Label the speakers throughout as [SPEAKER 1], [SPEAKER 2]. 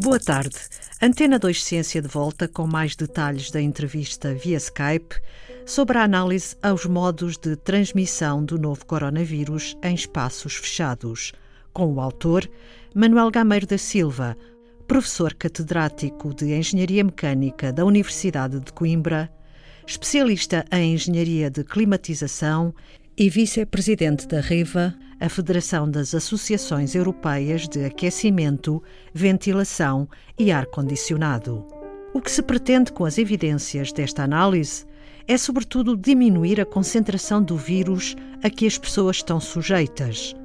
[SPEAKER 1] Boa tarde. Antena 2 Ciência de volta com mais detalhes da entrevista via Skype sobre a análise aos modos de transmissão do novo coronavírus em espaços fechados, com o autor Manuel Gameiro da Silva, professor catedrático de Engenharia Mecânica da Universidade de Coimbra, especialista em Engenharia de Climatização e vice-presidente da RIVA, a Federação das Associações Europeias de Aquecimento, Ventilação e Ar-Condicionado. O que se pretende com as evidências desta análise é, sobretudo, diminuir a concentração do vírus a que as pessoas estão sujeitas.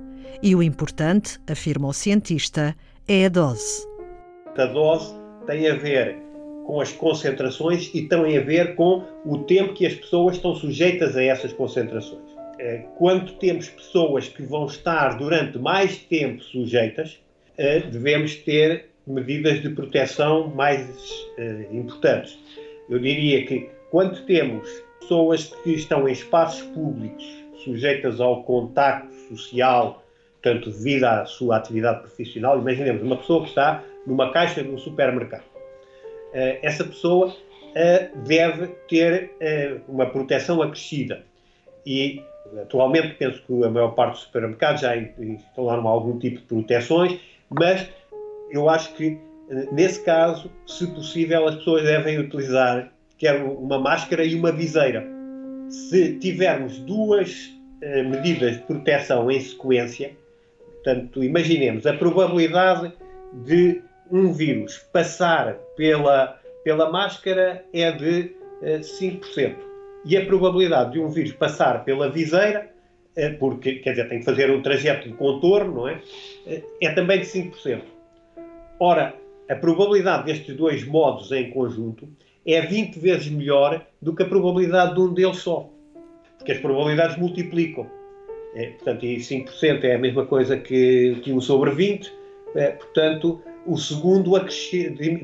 [SPEAKER 1] E o importante, afirma o cientista, é a dose.
[SPEAKER 2] A dose tem a ver com as concentrações e tem a ver com o tempo que as pessoas estão sujeitas a essas concentrações. Eh, quando temos pessoas que vão estar durante mais tempo sujeitas, eh, devemos ter medidas de proteção mais eh, importantes. Eu diria que quando temos pessoas que estão em espaços públicos sujeitas ao contacto social, tanto devido à sua atividade profissional, imaginemos uma pessoa que está numa caixa de um supermercado. Essa pessoa deve ter uma proteção acrescida e Atualmente penso que a maior parte dos supermercados já instalaram algum tipo de proteções, mas eu acho que eh, nesse caso, se possível, as pessoas devem utilizar quer uma máscara e uma viseira. Se tivermos duas eh, medidas de proteção em sequência, portanto, imaginemos a probabilidade de um vírus passar pela, pela máscara é de eh, 5% e a probabilidade de um vírus passar pela viseira, eh, porque quer dizer, tem que fazer um trajeto de contorno, não é? Eh, é também de 5%. Ora, a probabilidade destes dois modos em conjunto é 20 vezes melhor do que a probabilidade de um deles só. Porque as probabilidades multiplicam. É, portanto, e 5% é a mesma coisa que, que 1 sobre 20. É, portanto, o segundo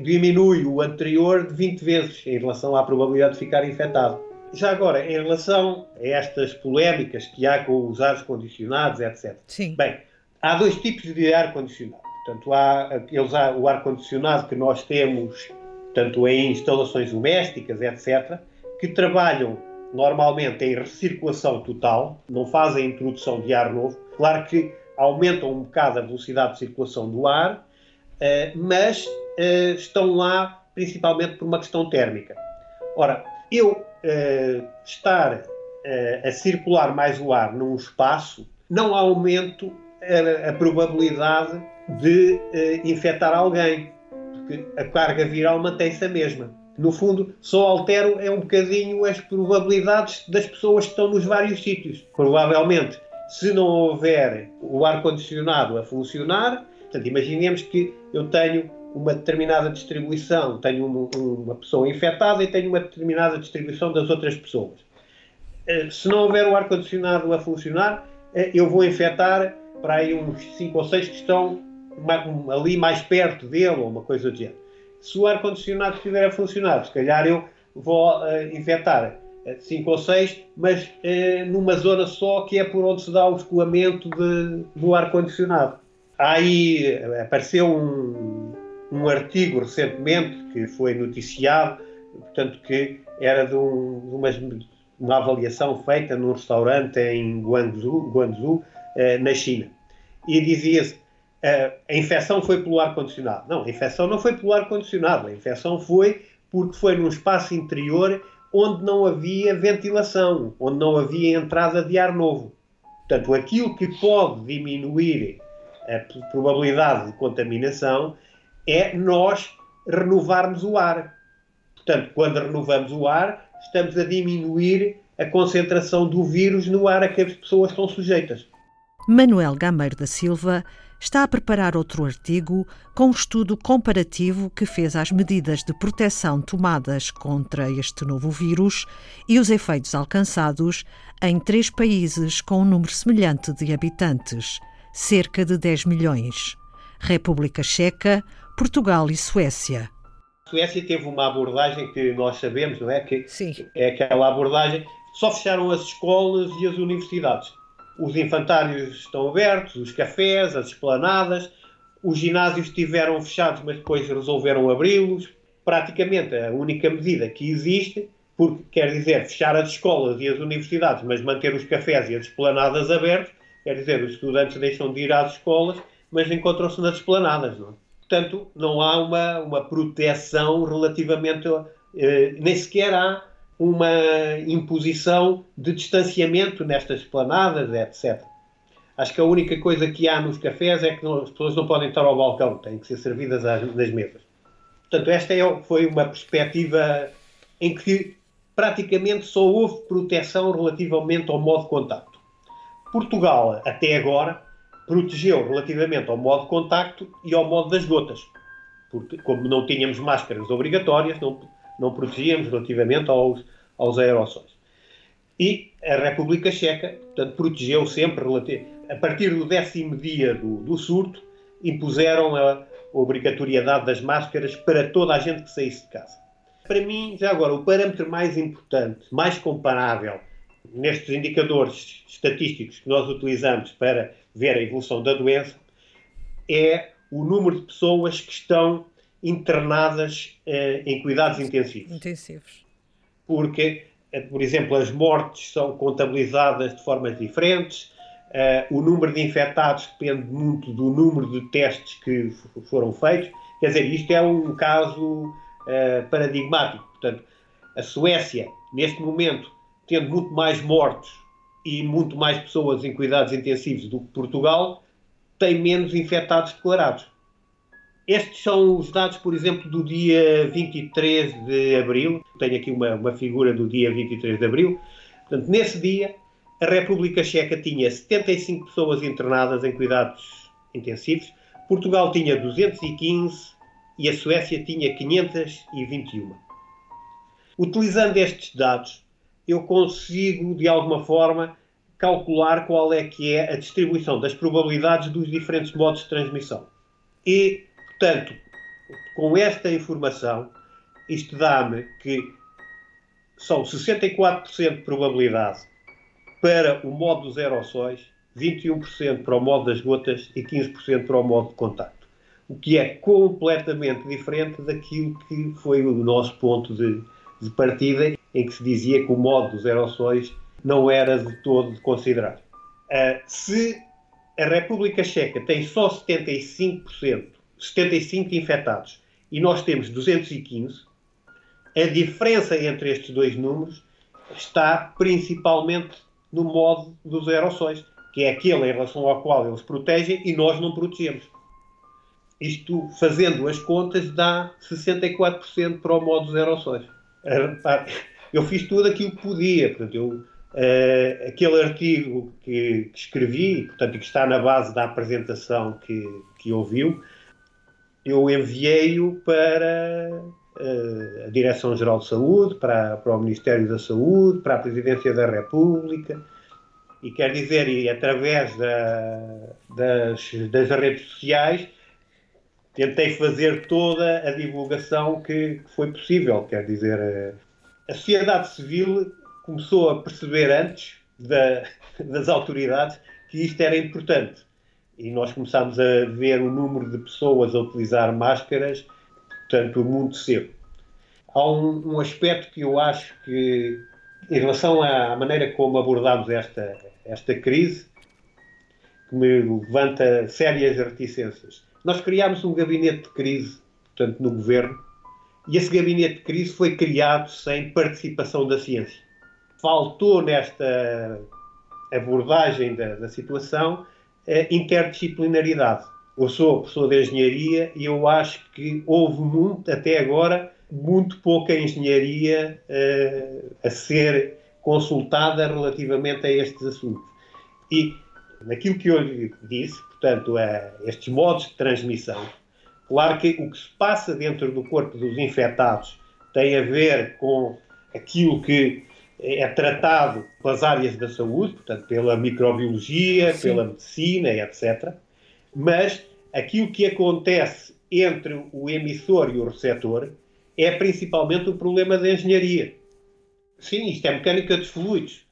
[SPEAKER 2] diminui o anterior de 20 vezes em relação à probabilidade de ficar infectado. Já agora, em relação a estas polémicas que há com os ares condicionados, etc.
[SPEAKER 1] Sim.
[SPEAKER 2] Bem, há dois tipos de ar condicionado. Portanto, há aqueles, o ar condicionado que nós temos, tanto em instalações domésticas, etc., que trabalham normalmente em recirculação total, não fazem introdução de ar novo. Claro que aumentam um bocado a velocidade de circulação do ar, eh, mas eh, estão lá principalmente por uma questão térmica. Ora, eu uh, estar uh, a circular mais o ar num espaço, não aumento a, a probabilidade de uh, infectar alguém, porque a carga viral mantém-se a mesma. No fundo, só altero é um bocadinho as probabilidades das pessoas que estão nos vários sítios. Provavelmente, se não houver o ar-condicionado a funcionar, portanto, imaginemos que eu tenho uma determinada distribuição, tenho uma pessoa infectada e tenho uma determinada distribuição das outras pessoas. Eh, se não houver o ar-condicionado a funcionar, eh, eu vou infectar para aí uns 5 ou 6 que estão ali mais perto dele, ou uma coisa do género. Se o ar-condicionado estiver a funcionar, se calhar eu vou uh, infectar 5 ou 6, mas numa zona só que é por onde se dá o escoamento de, do ar-condicionado. Aí apareceu um, um artigo recentemente que foi noticiado, portanto, que era de, um, de uma, avaliação feita num restaurante em Guangzhou, Guangzhou eh, na China. E dizia-se eh, a infecção foi pelo ar-condicionado. Não, a infecção não foi pelo ar-condicionado, a infecção foi porque foi num espaço interior onde não havia ventilação, onde não havia entrada de ar novo. Portanto, aquilo que pode diminuir a probabilidade de contaminação é nós renovarmos o ar. Portanto, quando renovamos o ar, estamos a diminuir a concentração do vírus no ar a que as pessoas estão sujeitas.
[SPEAKER 1] Manuel Gameiro da Silva está a preparar outro artigo com um estudo comparativo que fez às medidas de proteção tomadas contra este novo vírus e os efeitos alcançados em três países com um número semelhante de habitantes, cerca de 10 milhões: República Checa, Portugal e Suécia.
[SPEAKER 2] A Suécia teve uma abordagem que nós sabemos, não é? Que
[SPEAKER 1] Sim.
[SPEAKER 2] É aquela abordagem. Só fecharam as escolas e as universidades. Os infantários estão abertos, os cafés, as esplanadas. os ginásios estiveram fechados, mas depois resolveram abri-los. Praticamente a única medida que existe, porque quer dizer fechar as escolas e as universidades, mas manter os cafés e as esplanadas abertos, quer dizer, os estudantes deixam de ir às escolas, mas encontram-se nas esplanadas. Não? É? Portanto, não há uma, uma proteção relativamente. Eh, nem sequer há uma imposição de distanciamento nestas esplanadas, etc. Acho que a única coisa que há nos cafés é que não, as pessoas não podem estar ao balcão, têm que ser servidas às, nas mesas. Portanto, esta é, foi uma perspectiva em que praticamente só houve proteção relativamente ao modo de contacto. Portugal, até agora, protegeu relativamente ao modo de contacto e ao modo das gotas. Porque, como não tínhamos máscaras obrigatórias, não, não protegíamos relativamente aos, aos aerossóis. E a República Checa, portanto, protegeu sempre a partir do décimo dia do, do surto, impuseram a obrigatoriedade das máscaras para toda a gente que saísse de casa. Para mim, já agora, o parâmetro mais importante, mais comparável nestes indicadores estatísticos que nós utilizamos para ver a evolução da doença é o número de pessoas que estão internadas eh, em cuidados intensivos.
[SPEAKER 1] Intensivos.
[SPEAKER 2] Porque, eh, por exemplo, as mortes são contabilizadas de formas diferentes, Uh, o número de infectados depende muito do número de testes que foram feitos. Quer dizer, isto é um caso paradigmático. Portanto, a Suécia, neste momento, tendo muito mais mortos e muito mais pessoas em cuidados intensivos do que Portugal, tem menos infectados declarados. Estes são os dados, por exemplo, do dia 23 de abril. Tenho aqui uma, uma figura do dia 23 de abril. Portanto, nesse dia, a República Checa tinha 75 pessoas internadas em cuidados intensivos, Portugal tinha 215 e a Suécia tinha 521. Utilizando estes dados, eu consigo, de alguma forma, calcular qual é que é a distribuição das probabilidades dos diferentes modos de transmissão. E, portanto, com esta informação, isto dá-me que são 64% de probabilidade para o modo dos aerossóis, 21% para o modo das gotas e 15% para o modo de contacto. O que é completamente diferente daquilo que foi o nosso ponto de, de partida, em que se dizia que o modo dos aerossóis não era de todo de considerar. Uh, se a República Checa tem só 75%, 75 infectados, e nós temos 215, a diferença entre estes dois números está principalmente no modo dos aerossóis, que é aquele em relação ao qual eles protegem e nós não protegemos. Isto, fazendo as contas, dá 64% para o modo dos aerossóis. Eu fiz tudo aquilo que podia. Portanto, eu, uh, aquele artigo que, que, escrevi, portanto, que está na base da apresentação que, que ouviu, eu enviei-o para uh, a Direção-Geral de Saúde, para, para o Ministério da Saúde, para a Presidência da República, e quer dizer, e através da, das, das redes sociais, tentei fazer toda a divulgação que, que foi possível. Quer dizer, eh, a sociedade civil começou a perceber antes da, das autoridades que isto era importante. E nós começámos a ver o número de pessoas a utilizar máscaras portanto, muito cedo. Há um, um, aspecto que eu acho que, em relação à maneira como abordámos esta, esta crise, que me levanta sérias reticências. Nós criámos um gabinete de crise, portanto, no governo, e esse gabinete de crise foi criado sem participação da ciência. Faltou nesta abordagem da, da situação a interdisciplinaridade eu sou professor de engenharia e eu acho que houve muito, até agora, muito pouca engenharia uh, a ser consultada relativamente a estes assuntos. E naquilo que eu lhe disse, portanto, a estes modos de transmissão, claro que o que se passa dentro do corpo dos infectados tem a ver com aquilo que é tratado pelas áreas da saúde, portanto, pela microbiologia, Sim. pela medicina, etc. Mas aquilo que acontece entre o emissor e o receptor é principalmente o problema da engenharia. Sim, isto é mecânica dos fluidos.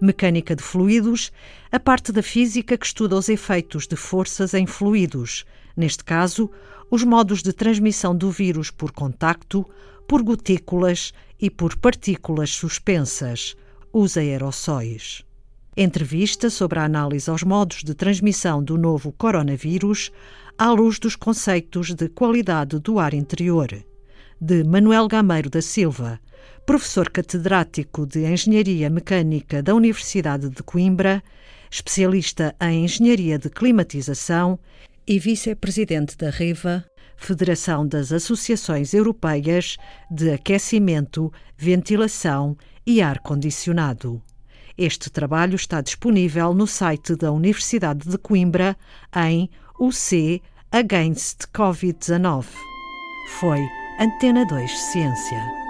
[SPEAKER 1] Mecânica de fluidos, a parte da física que estuda os efeitos de forças em fluidos, Neste caso, os modos de transmissão do vírus por contacto, por gotículas e por partículas suspensas, os aerossóis. Entrevista sobre a análise aos modos de transmissão do novo coronavírus à luz dos conceitos de qualidade do ar interior, de Manuel Gameiro da Silva, professor catedrático de Engenharia Mecânica da Universidade de Coimbra, especialista em Engenharia de Climatização e vice-presidente da REVA, Federação das Associações Europeias de Aquecimento, Ventilação e Ar-Condicionado. Este trabalho está disponível no site da Universidade de Coimbra em UC Against Covid-19. Foi Antena 2 Ciência.